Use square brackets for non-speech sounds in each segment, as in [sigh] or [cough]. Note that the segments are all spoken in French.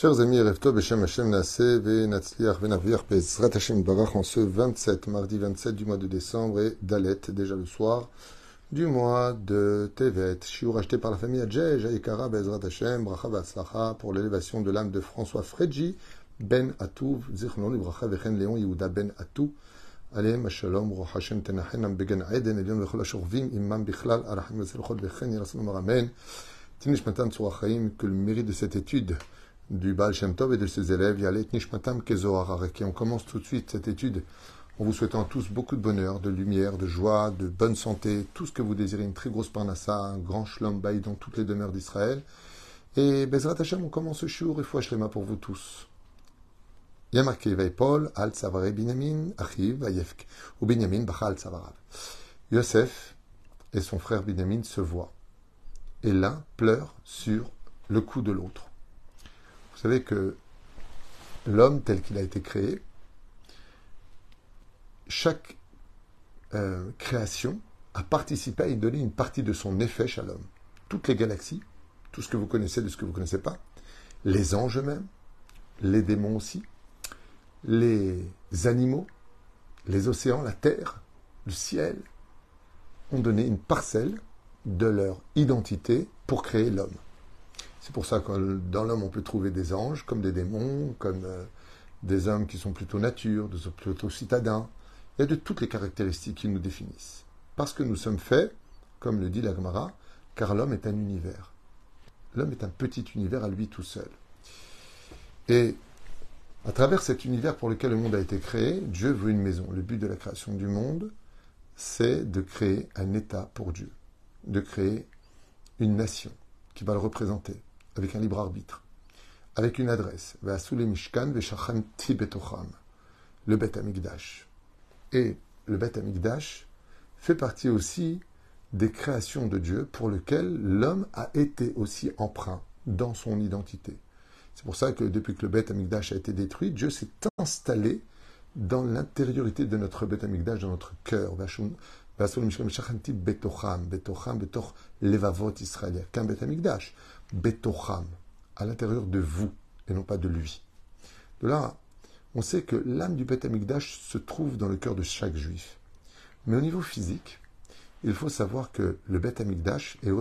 Chers amis, Revto Beshem Hashem Naseh Venatzliach Venavir Bezrat Hashem Barach en ce 27, mardi 27 du mois de décembre et Dalet, déjà le soir du mois de Tevet. Shiur acheté par la famille Adjej, Aïkara Bezrat Hashem, Bracha Batzlacha pour l'élévation de l'âme de François Fredji Ben Atouv, Zichron Libracha Vechen Léon Yehuda Ben Atou. עליהם השלום, רוח השם תנחנם בגן עדן, עליון וכל השוכבים עמם בכלל, הרחם וצלחות וכן ירסנו אומר אמן. Tinishmatan Tzorachaim, que le mérite de cette étude du Baal Shem Tov et de ses élèves, Yalet Nishmatam Kezohararek. Et on commence tout de suite cette étude en vous souhaitant tous beaucoup de bonheur, de lumière, de joie, de bonne santé, tout ce que vous désirez, une très grosse parnassa, un grand shlom dans toutes les demeures d'Israël. Et Bezrat Hashem, on commence ce jour et foi pour vous tous. Il y Paul, Al Savare Binyamin, Achiv, Vayefk, ou Binyamin, Bacha Al Savarav. Yosef et son frère Binyamin se voient. Et l'un pleure sur le cou de l'autre. Vous savez que l'homme tel qu'il a été créé, chaque euh, création a participé à y donner une partie de son effet à l'homme. Toutes les galaxies, tout ce que vous connaissez de ce que vous ne connaissez pas, les anges eux-mêmes, les démons aussi, les animaux, les océans, la terre, le ciel, ont donné une parcelle de leur identité pour créer l'homme. C'est pour ça que dans l'homme, on peut trouver des anges, comme des démons, comme euh, des hommes qui sont plutôt nature, des plutôt citadins. Il y a de toutes les caractéristiques qui nous définissent. Parce que nous sommes faits, comme le dit la Gemara, car l'homme est un univers. L'homme est un petit univers à lui tout seul. Et à travers cet univers pour lequel le monde a été créé, Dieu veut une maison. Le but de la création du monde, c'est de créer un État pour Dieu, de créer une nation qui va le représenter avec un libre arbitre, avec une adresse, Mishkan le Bet Amigdash. Et le Bet Amigdash fait partie aussi des créations de Dieu pour lesquelles l'homme a été aussi emprunt dans son identité. C'est pour ça que depuis que le Bet Amigdash a été détruit, Dieu s'est installé dans l'intériorité de notre Bet Amigdash, dans notre cœur. Betocham, Betocham, Betoch Levavot. Qu'un Bet Amigdash. Betocham, à l'intérieur de vous, et non pas de lui. De là, on sait que l'âme du Bet Amigdash se trouve dans le cœur de chaque juif. Mais au niveau physique, il faut savoir que le Bet Amigdash est,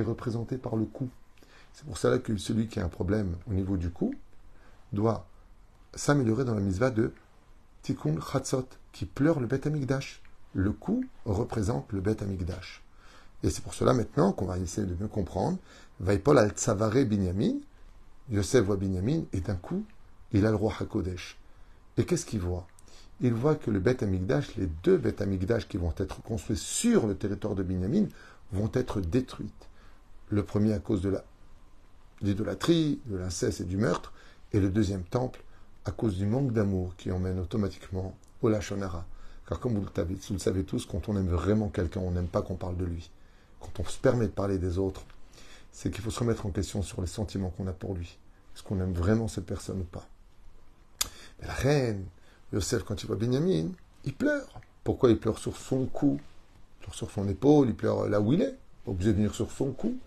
représenté par le cou. C'est pour cela que celui qui a un problème au niveau du cou doit s'améliorer dans la misva de Tikkun Chatzot, qui pleure le Bet Amigdash. Le cou représente le Bet Amigdash. Et c'est pour cela maintenant qu'on va essayer de mieux comprendre. Vaipol al Tsavare Binyamin, Yosef voit Binyamin, et d'un coup, il a le roi Hakodesh. Et qu'est-ce qu'il voit? Il voit que le Bet Amigdash, les deux Bet Amigdash qui vont être construits sur le territoire de Binyamin, vont être détruites. Le premier à cause de l'idolâtrie, de l'inceste et du meurtre, et le deuxième temple à cause du manque d'amour qui emmène automatiquement au Lachonara. Car comme vous le, vous le savez tous, quand on aime vraiment quelqu'un, on n'aime pas qu'on parle de lui. Quand on se permet de parler des autres, c'est qu'il faut se remettre en question sur les sentiments qu'on a pour lui. Est-ce qu'on aime vraiment cette personne ou pas? Mais la reine, Yosef, quand il voit Benjamin, il pleure. Pourquoi il pleure sur son cou? Pleure sur son épaule, il pleure là où il est. Obligé de venir sur son cou.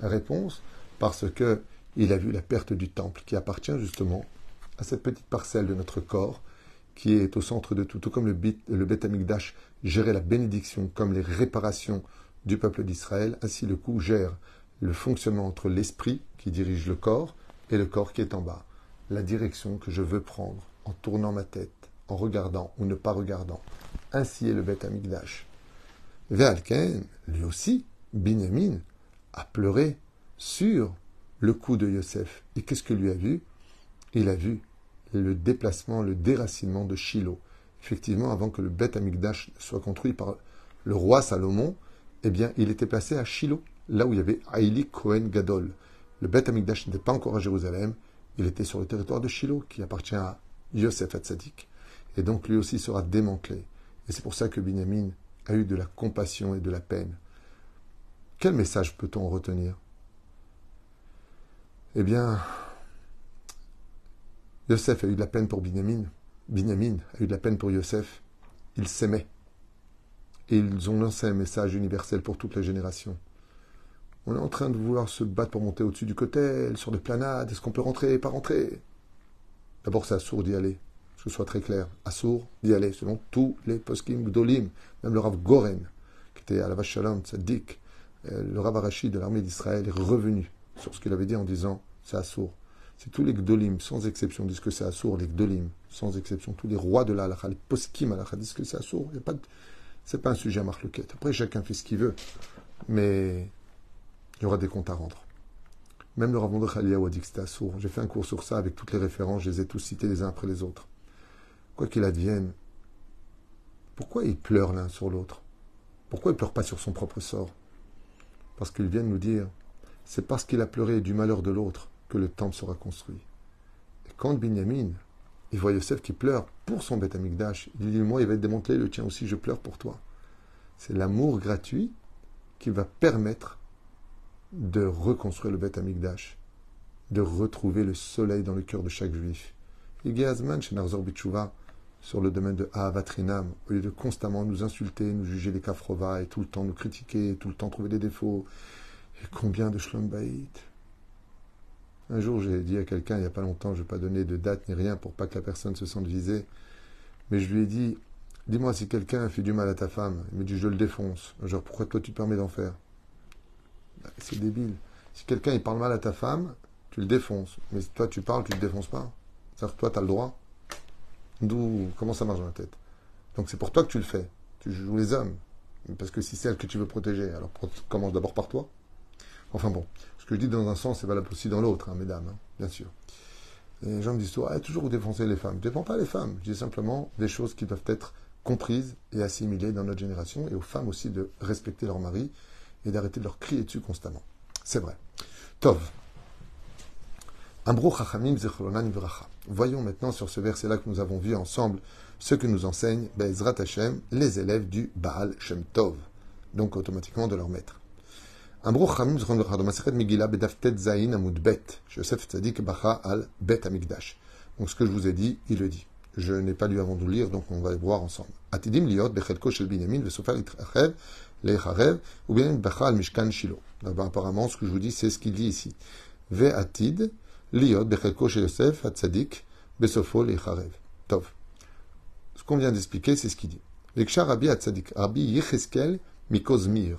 La réponse, parce que il a vu la perte du temple qui appartient justement à cette petite parcelle de notre corps qui est au centre de tout. Tout comme le, Beth, le Amigdash gérait la bénédiction comme les réparations du peuple d'Israël, ainsi le coup gère le fonctionnement entre l'esprit qui dirige le corps et le corps qui est en bas. La direction que je veux prendre en tournant ma tête, en regardant ou ne pas regardant. Ainsi est le Beth Amigdash. Ve'alken, lui aussi, Binyamin, a pleuré sur le cou de Yosef. Et qu'est-ce que lui a vu? Il a vu le déplacement, le déracinement de Shiloh. Effectivement, avant que le Beth Amigdash soit construit par le roi Salomon, eh bien, il était placé à Shiloh, là où il y avait Aïli Cohen Gadol. Le Beth Amigdash n'était pas encore à Jérusalem, il était sur le territoire de Shiloh, qui appartient à Yosef Hatzadik. Et donc, lui aussi sera démantelé. Et c'est pour ça que Binyamin a eu de la compassion et de la peine. Quel message peut-on retenir? Eh bien, Yosef a eu de la peine pour Binyamin. Binyamin a eu de la peine pour Yosef. Ils s'aimaient. Et ils ont lancé un message universel pour toutes les générations. On est en train de vouloir se battre pour monter au-dessus du côté, sur des planades. Est-ce qu'on peut rentrer, pas rentrer? D'abord, c'est assourd d'y aller. Que ce soit très clair. Assourd d'y aller, selon tous les poskim Gdolim. Même le Rav Goren, qui était à la vache Shalom, euh, le Rav Arashi de l'armée d'Israël, est revenu sur ce qu'il avait dit en disant c'est assourd. C'est tous les Gdolim, sans exception, disent que c'est assourd, les Gdolim, sans exception. Tous les rois de la les poskim halakha disent que c'est assourd. Il y a pas de... C'est pas un sujet à marloquette. Après, chacun fait ce qu'il veut. Mais il y aura des comptes à rendre. Même le Rav Khaliyahu a dit. J'ai fait un cours sur ça avec toutes les références, je les ai tous cités les uns après les autres. Quoi qu'il advienne, pourquoi ils pleurent l'un sur l'autre? Pourquoi ils ne pleurent pas sur son propre sort? Parce qu'ils viennent nous dire, c'est parce qu'il a pleuré du malheur de l'autre que le temple sera construit. Et quand Binyamin, il voit Yosef qui pleure pour son Beth Amikdash, il dit, moi, il va être démantelé, le tien aussi, je pleure pour toi. C'est l'amour gratuit qui va permettre de reconstruire le Beth Amikdash, de retrouver le soleil dans le cœur de chaque juif. Il Azman chez Narzor Bichouva, sur le domaine de Ahavatrinam, au lieu de constamment nous insulter, nous juger les kafrova et tout le temps nous critiquer, tout le temps trouver des défauts. Et combien de shlom Un jour, j'ai dit à quelqu'un, il n'y a pas longtemps, je ne vais pas donner de date ni rien pour pas que la personne se sente visée, mais je lui ai dit, dis-moi si quelqu'un fait du mal à ta femme. Il me dit, je le défonce. Genre, pourquoi toi tu permets d'en faire? Bah, C'est débile. Si quelqu'un il parle mal à ta femme, tu le défonces. Mais si toi tu parles, tu ne le défonces pas. C'est-à-dire que toi, tu as le droit. D'où, comment ça marche dans la tête? Donc c'est pour toi que tu le fais. Tu joues les hommes. Parce que si c'est elle que tu veux protéger, alors commence d'abord par toi. Enfin bon, ce que je dis dans un sens, c'est valable aussi dans l'autre, hein, mesdames, hein, bien sûr. les gens me disent toujours, ah, toujours vous défoncez les femmes. Je ne défends pas les femmes. Je dis simplement des choses qui doivent être comprises et assimilées dans notre génération et aux femmes aussi de respecter leur mari et d'arrêter de leur crier dessus constamment. C'est vrai. Tov. Voyons maintenant sur ce verset-là que nous avons vu ensemble ce que nous enseignent Bezrat Hashem, les élèves du Baal Shem Tov, donc automatiquement de leur maître. Donc ce que je vous ai dit, il le dit. Je n'ai pas lu avant de lire, donc on va le voir ensemble. Atidim liot bechelko shel binyamin vesofar itchachev lecharev ou bien bacha al mishkan shilo. Apparemment, ce que je vous dis, c'est ce qu'il dit ici. Ve atid Liot bechelko chez Yosef, Hatzadik, Besofo, Lecharev. Tov. Ce qu'on vient d'expliquer, c'est ce qu'il dit. Rabbi Yecheskel, Mikozmir,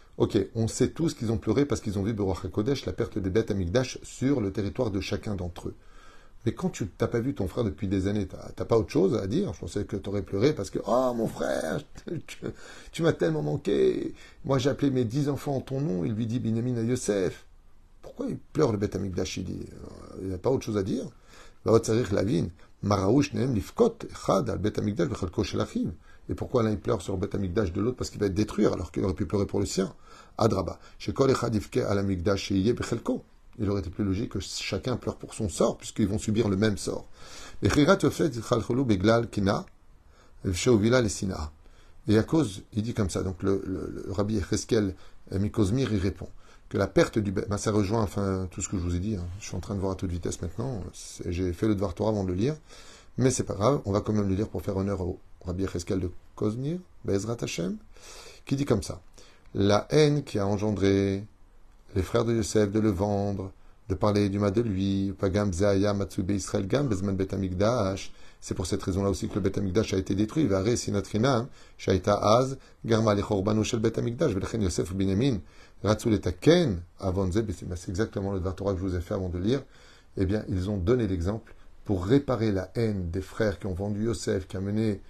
ok, on sait tous qu'ils ont pleuré parce qu'ils ont vu Beruach Kodesh, la perte des bêtes Amigdash, sur le territoire de chacun d'entre eux. Mais quand tu n'as pas vu ton frère depuis des années, tu n'as pas autre chose à dire? Je pensais que tu aurais pleuré parce que, oh mon frère, [laughs] tu, m'as tellement manqué. Moi j'ai appelé mes dix enfants en ton nom, il lui dit Binyamin à Yosef. Pourquoi il pleure le Beth Amikdash Il n'y euh, a pas autre chose à dire. Et pourquoi l'un il pleure sur le Beth Amikdash de l'autre? Parce qu'il va être détruit alors qu'il aurait pu pleurer pour le sien Adraba. Il aurait été plus logique que chacun pleure pour son sort puisqu'ils vont subir le même sort. Et à cause, il dit comme ça, donc le, le, le rabbi Echeskel Mikozmir, il répond que la perte du ben, ça rejoint enfin tout ce que je vous ai dit. Hein. Je suis en train de voir à toute vitesse maintenant. J'ai fait le devoir Torah avant de le lire, mais c'est pas grave. On va quand même le lire pour faire honneur au Rabbi Cheskel de Kozmir, Bezrat Hashem, qui dit comme ça la haine qui a engendré les frères de Yosef de le vendre, de parler du mal de lui, Pagam Zaya Matsube Israël Gam Bezman Bet C'est pour cette raison-là aussi que le Bet Amikdash a été détruit. Vare Sinatrinam, Shaita Az, Garma Lechorbanu Shel Bet Amikdash, Velchen Yosef Binyamin, Ken, c'est exactement le Torah que je vous ai fait avant de lire. Eh bien, ils ont donné l'exemple pour réparer la haine des frères qui ont vendu Yosef, qui a mené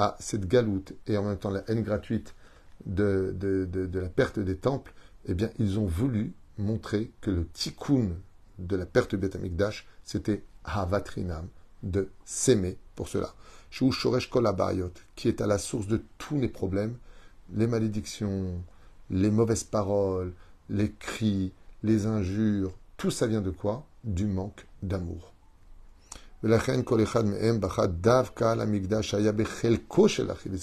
à cette galoute et en même temps la haine gratuite de, de, la perte des temples. Eh bien, ils ont voulu montrer que le tikkun de la perte du Betamikdash, c'était Havatrinam, de s'aimer pour cela. Shu Shoresh Kolabayot, qui est à la source de tous les problèmes, les malédictions, les mauvaises paroles, les cris, les injures, Tout ça vient de quoi? Du manque d'amour. C'est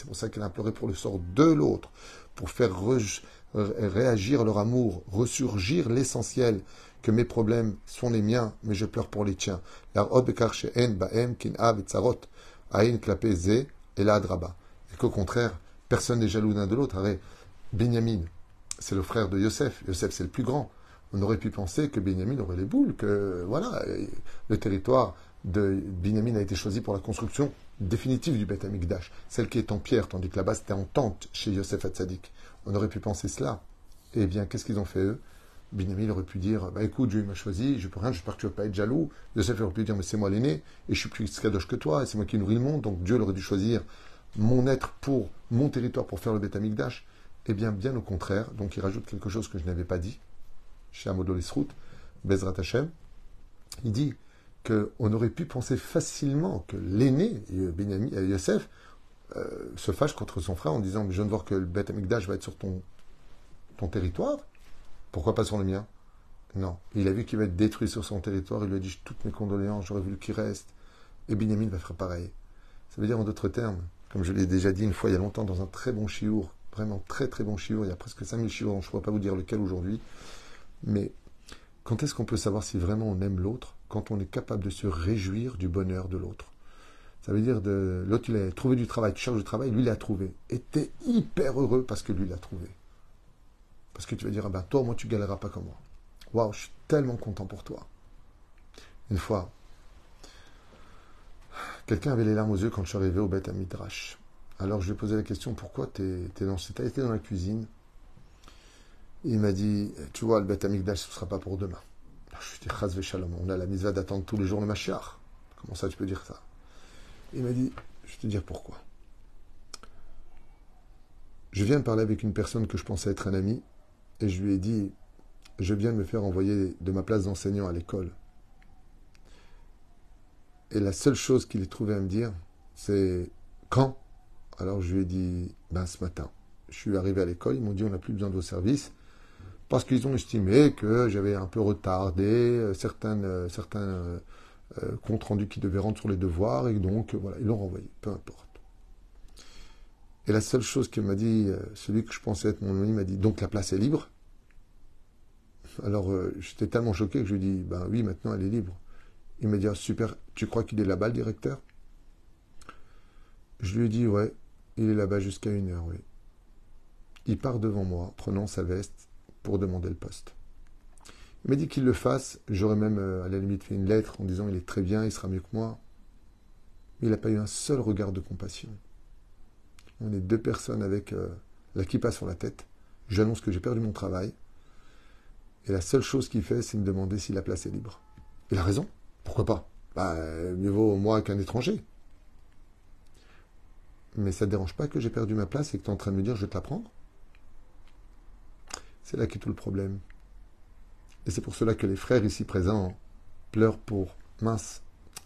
pour ça qu'il a imploré pour le sort de l'autre, pour faire réagir leur amour, ressurgir l'essentiel, que mes problèmes sont les miens, mais je pleure pour les tiens. Et qu'au contraire, personne n'est jaloux l'un de l'autre. Benjamin, c'est le frère de Yosef. Yosef, c'est le plus grand. On aurait pu penser que Benjamin aurait les boules, que voilà, le territoire de Binyamin a été choisi pour la construction définitive du Beth Amikdash, celle qui est en pierre, tandis que là-bas c'était en tente chez Yosef Hatzadik. On aurait pu penser cela. Eh bien, qu'est-ce qu'ils ont fait eux? Binyamin aurait pu dire Bah écoute, Dieu m'a choisi, je peux rien, j'espère que tu vas pas être jaloux. Yosef aurait pu dire Mais c'est moi l'aîné, et je suis plus kadosh que toi, et c'est moi qui nourris le monde, donc Dieu aurait dû choisir mon être pour mon territoire pour faire le Beth Amikdash. Eh bien, bien au contraire, donc il rajoute quelque chose que je n'avais pas dit, chez Amodol Esrout, Bezrat Hashem. Il dit qu'on aurait pu penser facilement que l'aîné, Benjamin, euh, Yosef, euh, se fâche contre son frère en disant je de voir que le Beth Amikdash va être sur ton, territoire, pourquoi pas sur le mien? Non. Il a vu qu'il va être détruit sur son territoire, il lui a dit Toutes mes condoléances, j'aurais voulu qu'il reste. Et Benjamin va faire pareil. Ça veut dire en d'autres termes, comme je l'ai déjà dit une fois il y a longtemps dans un très bon chiour, vraiment très très bon chiour, il y a presque 5000 chiours, je ne pourrais pas vous dire lequel aujourd'hui, mais quand est-ce qu'on peut savoir si vraiment on aime l'autre? Quand on est capable de se réjouir du bonheur de l'autre. Ça veut dire de l'autre il a trouvé du travail, tu cherches du travail, lui il l'a trouvé. Et t'es hyper heureux parce que lui l'a trouvé. Parce que tu vas dire, ah ben toi moi tu galéreras pas comme moi. Waouh, je suis tellement content pour toi. Une fois, quelqu'un avait les larmes aux yeux quand je suis arrivé au Beth Midrash. Alors je lui ai posé la question, pourquoi tu es, dans, as été dans la cuisine? Il m'a dit, tu vois, le Beth Amikdash, ce ne sera pas pour demain. Je lui ai dit, Shalom, on a la mise d'attendre tous les jours le Mashiach. Comment ça, tu peux dire ça? Il m'a dit, je vais te dire pourquoi. Je viens de parler avec une personne que je pensais être un ami, et je lui ai dit, je viens de me faire envoyer de ma place d'enseignant à l'école. Et la seule chose qu'il ait trouvé à me dire, c'est quand? Alors je lui ai dit, ben ce matin. Je suis arrivé à l'école, ils m'ont dit, on n'a plus besoin de vos services parce qu'ils ont estimé que j'avais un peu retardé euh, euh, certains euh, comptes rendus qui devaient rendre sur les devoirs, et donc voilà, ils l'ont renvoyé, peu importe. Et la seule chose qu'il m'a dit, celui que je pensais être mon ami, m'a dit donc la place est libre? Alors j'étais tellement choqué que je lui ai dit ben oui, maintenant elle est libre. Il m'a dit ah, super, tu crois qu'il est là-bas le directeur? Je lui ai dit ouais, il est là-bas jusqu'à une heure, oui. Il part devant moi, prenant sa veste, pour demander le poste. Il m'a dit qu'il le fasse. J'aurais même, euh, à la limite, fait une lettre en disant il est très bien, il sera mieux que moi. Mais il n'a pas eu un seul regard de compassion. On est deux personnes avec euh, la kippa sur la tête. J'annonce que j'ai perdu mon travail. Et la seule chose qu'il fait, c'est me demander si la place est libre. Il a raison. Pourquoi pas? Bah, Mieux vaut moi qu'un étranger. Mais ça ne dérange pas que j'ai perdu ma place et que tu es en train de me dire je vais te la prendre? C'est là qu'est tout le problème. Et c'est pour cela que les frères ici présents pleurent pour mince,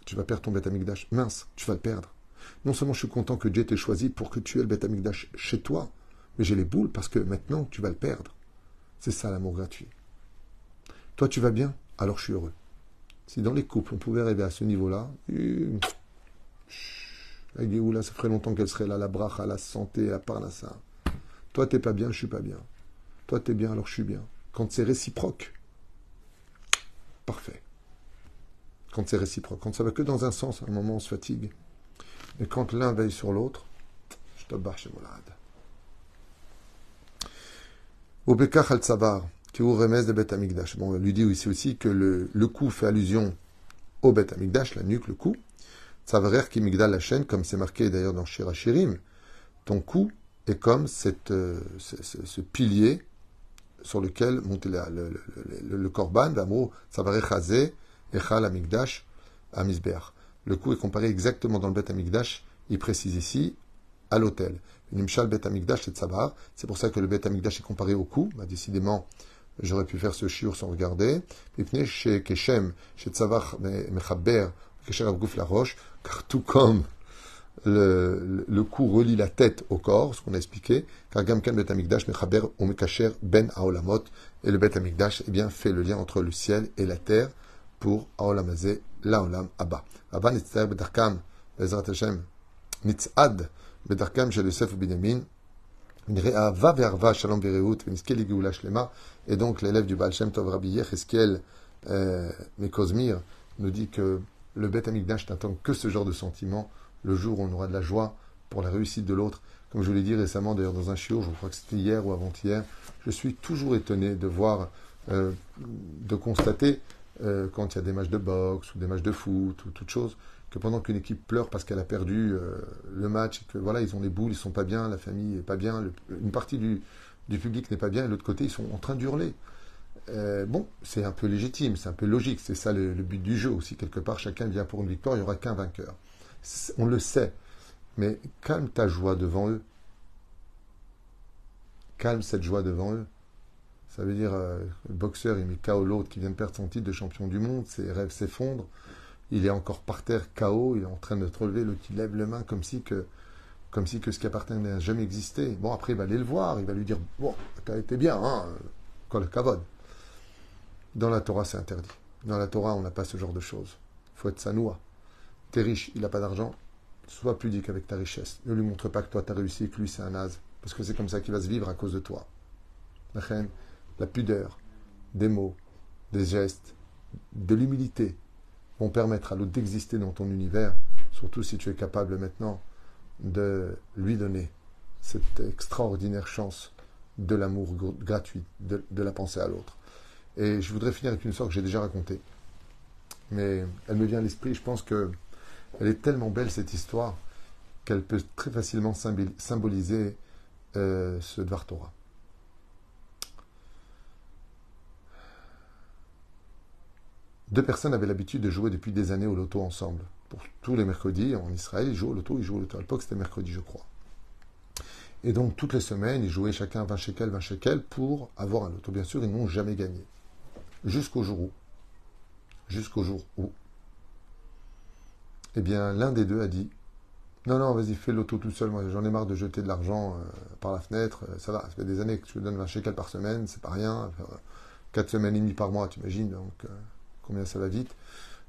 tu vas perdre ton Beth Amikdash. Mince, tu vas le perdre. Non seulement je suis content que Dieu t'ait choisi pour que tu aies le Beth chez toi, mais j'ai les boules parce que maintenant tu vas le perdre. C'est ça l'amour gratuit. Toi tu vas bien, alors je suis heureux. Si dans les couples on pouvait arriver à ce niveau-là, la Géoula, ça ferait longtemps qu'elle serait là, la bracha, la santé, la parnassa. Toi t'es pas bien, je suis pas bien. Toi, t'es bien, alors je suis bien. Quand c'est réciproque, parfait. Quand c'est réciproque. Quand ça va que dans un sens, à un moment, on se fatigue. Mais quand l'un veille sur l'autre, je te bats chez Molad. Au Bekach al Tsavar, qui est remes de Bet Amigdash. Bon, on lui dit ici aussi que le, le cou fait allusion au Bet Amigdash, la nuque, le cou. Tsavarer qui migdal la chaîne, comme c'est marqué d'ailleurs dans Shirachirim. Ton cou est comme cette, euh, ce, pilier sur lequel montait le, le, le, korban, d'amour, chazé, echal amigdash, amisbeach. Le coup est comparé exactement dans le bet amigdash, il précise ici, à l'autel. Nimshal bet amigdash et tzabar, c'est pour ça que le bet amigdash est comparé au cou, bah, décidément, j'aurais pu faire ce shiur sans regarder. Pipne chez Keshem, chez tzavar mechaber, kesher la roche, car tout comme le, le, cou relie la tête au corps, ce qu'on a expliqué, car Gamkan Bet Amikdash Mechaber Omekacher Ben Aolamot, et le Bet Amikdash eh bien, fait le lien entre le ciel et la terre pour Aolamazé, Laolam Abba. Abba Nitzad Bedarkam, Bezrat Hashem, Nitzad Bedarkam Shel Yosef Binyamin, Va Verva Shalom Vereut, Veniskeli Geoula Shlema, et donc l'élève du Baal Shem Tov Rabbi Yechiskiel euh, nous dit que le Bet Amikdash n'attend que ce genre de sentiment le jour où on aura de la joie pour la réussite de l'autre. Comme je l'ai dit récemment, d'ailleurs, dans un chiot, je crois que c'était hier ou avant-hier, je suis toujours étonné de voir, euh, de constater, euh, quand il y a des matchs de boxe ou des matchs de foot ou toute chose, que pendant qu'une équipe pleure parce qu'elle a perdu euh, le match, que voilà, ils ont les boules, ils sont pas bien, la famille est pas bien, une partie du, du public n'est pas bien, et l'autre côté, ils sont en train d'hurler. bon, c'est un peu légitime, c'est un peu logique, c'est ça le, le, but du jeu aussi. Quelque part, chacun vient pour une victoire, il n'y aura qu'un vainqueur on le sait, mais calme ta joie devant eux. Calme cette joie devant eux. Ça veut dire, euh, le boxeur, il met KO l'autre qui vient de perdre son titre de champion du monde, ses rêves s'effondrent, il est encore par terre KO, il est en train de te relever, l'autre il lève le main comme si que, ce qui appartient n'a jamais existé. Bon, après, il va aller le voir, il va lui dire, bon, t'as été bien, hein, le kavod. Dans la Torah, c'est interdit. Dans la Torah, on n'a pas ce genre de choses. Il faut être sanoua. T'es riche, il n'a pas d'argent. Sois pudique avec ta richesse. Ne lui montre pas que toi, tu as réussi et que lui, c'est un naze. Parce que c'est comme ça qu'il va se vivre à cause de toi. La pudeur, des mots, des gestes, de l'humilité vont permettre à l'autre d'exister dans ton univers, surtout si tu es capable maintenant de lui donner cette extraordinaire chance de l'amour gratuit, de, la pensée à l'autre. Et je voudrais finir avec une histoire que j'ai déjà racontée. Mais elle me vient à l'esprit, je pense que elle est tellement belle cette histoire qu'elle peut très facilement symboliser euh, ce Dvar Torah. Deux personnes avaient l'habitude de jouer depuis des années au loto ensemble. Pour tous les mercredis en Israël, ils jouent au loto, ils jouent au loto. À l'époque, c'était mercredi, je crois. Et donc, toutes les semaines, ils jouaient chacun 20 shekels, 20 shekels pour avoir un loto. Bien sûr, ils n'ont jamais gagné. Jusqu'au jour où. Jusqu'au jour où eh bien, l'un des deux a dit Non, non, vas-y, fais l'auto tout seul. Moi, j'en ai marre de jeter de l'argent euh, par la fenêtre. Euh, ça va, ça fait des années que je te donne 20 shekels par semaine, c'est pas rien. 4 semaines et demie par mois, tu imagines donc euh, combien ça va vite.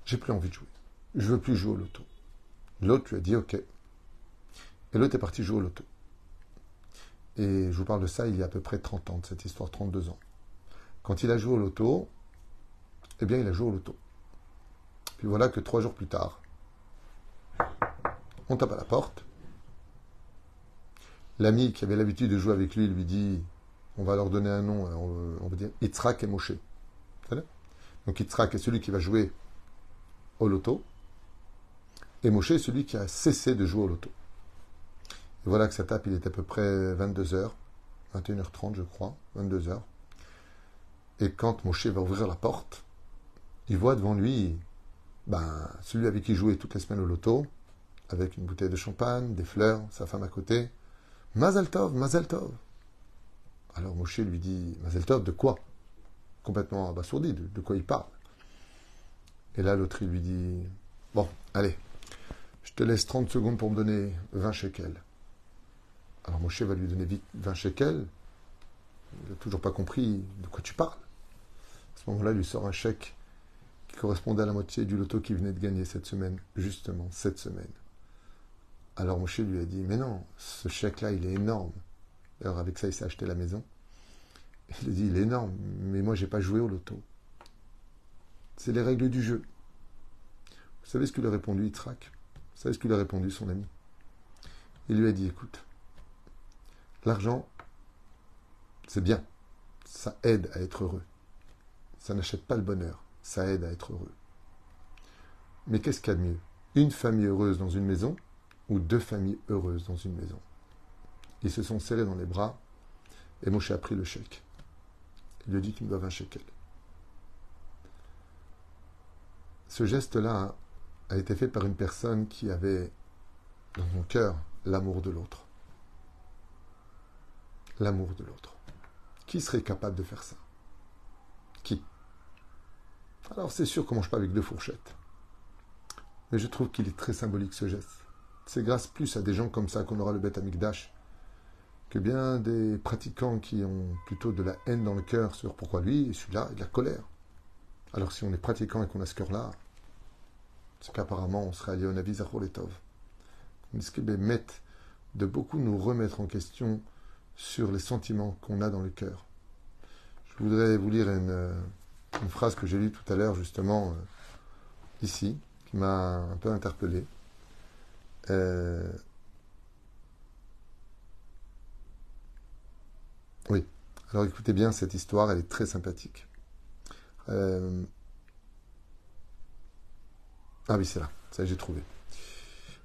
J'ai plus envie de jouer. Je veux plus jouer au loto. L'autre lui a dit Ok. Et l'autre est parti jouer au loto. Et je vous parle de ça il y a à peu près 30 ans, de cette histoire, 32 ans. Quand il a joué au loto, eh bien, il a joué au loto. Puis voilà que trois jours plus tard, on tape à la porte. L'ami qui avait l'habitude de jouer avec lui lui dit on va leur donner un nom, on va dire Yitzhak et Moshe. Donc Yitzhak est celui qui va jouer au loto, et Moshe est celui qui a cessé de jouer au loto. Et voilà que ça tape, il est à peu près 22h, 21h30 je crois, 22h. Et quand Moshe va ouvrir la porte, il voit devant lui ben, celui avec qui il jouait toutes les semaines au loto, avec une bouteille de champagne, des fleurs, sa femme à côté. Mazel Tov, Mazel Tov. Alors Moshe lui dit Mazel Tov, de quoi? Complètement abasourdi, de, quoi il parle. Et là, l'autre, il lui dit Bon, allez, je te laisse 30 secondes pour me donner 20 shekels. Alors Moshe va lui donner vite 20 shekels. Il n'a toujours pas compris de quoi tu parles. À ce moment-là, il lui sort un chèque qui correspondait à la moitié du loto qu'il venait de gagner cette semaine, justement, cette semaine. Alors Moshe lui a dit, mais non, ce chèque-là, il est énorme. Alors avec ça, il s'est acheté la maison. Il a dit, il est énorme, mais moi, j'ai pas joué au loto. C'est les règles du jeu. Vous savez ce qu'il a répondu, Yitzhak? Vous savez ce qu'il a répondu, son ami? Il lui a dit, écoute, l'argent, c'est bien. Ça aide à être heureux. Ça n'achète pas le bonheur. Ça aide à être heureux. Mais qu'est-ce qu'il y a de mieux? Une famille heureuse dans une maison ou deux familles heureuses dans une maison. Ils se sont serrés dans les bras et Moshe a pris le chèque. Il lui dit qu'il me doit un shekels. Ce geste-là a été fait par une personne qui avait dans son cœur l'amour de l'autre. L'amour de l'autre. Qui serait capable de faire ça? Qui? Alors c'est sûr qu'on ne mange pas avec deux fourchettes. Mais je trouve qu'il est très symbolique ce geste. C'est grâce plus à des gens comme ça qu'on aura le Beth Amikdash que bien des pratiquants qui ont plutôt de la haine dans le cœur sur pourquoi lui et celui-là et de la colère. Alors si on est pratiquant et qu'on a ce cœur-là, c'est qu'apparemment on serait allé au Navi Zachor Letov. On mettre de beaucoup nous remettre en question sur les sentiments qu'on a dans le cœur. Je voudrais vous lire une, phrase que j'ai lue tout à l'heure justement euh, ici, qui m'a un peu interpellé. Euh, oui, alors écoutez bien cette histoire, elle est très sympathique. Euh, ah oui, c'est là, j'ai trouvé.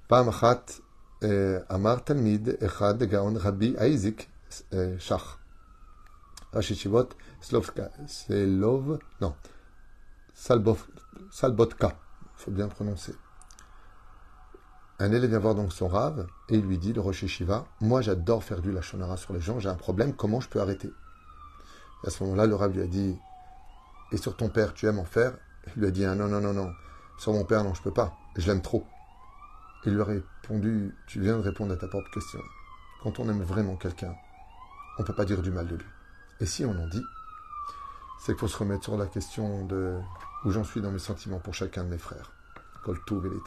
Pamachat Amar Talmid Echad Gaon Rabbi Isaac Shach. Rachishivot Slovka, Slov, non, Salbotka, il faut bien prononcer. Un élève vient voir donc son rave et il lui dit, le Rosh Shiva, moi j'adore faire du lachonara sur les gens, j'ai un problème, comment je peux arrêter? À ce moment-là, le rave lui a dit, et sur ton père, tu aimes en faire? Il lui a dit, ah, non, non, non, non, sur mon père, non, je peux pas, je l'aime trop. Il lui a répondu, tu viens de répondre à ta propre question. Quand on aime vraiment quelqu'un, on ne peut pas dire du mal de lui. Et si on en dit, c'est qu'il faut se remettre sur la question de où j'en suis dans mes sentiments pour chacun de mes frères. Koltou et les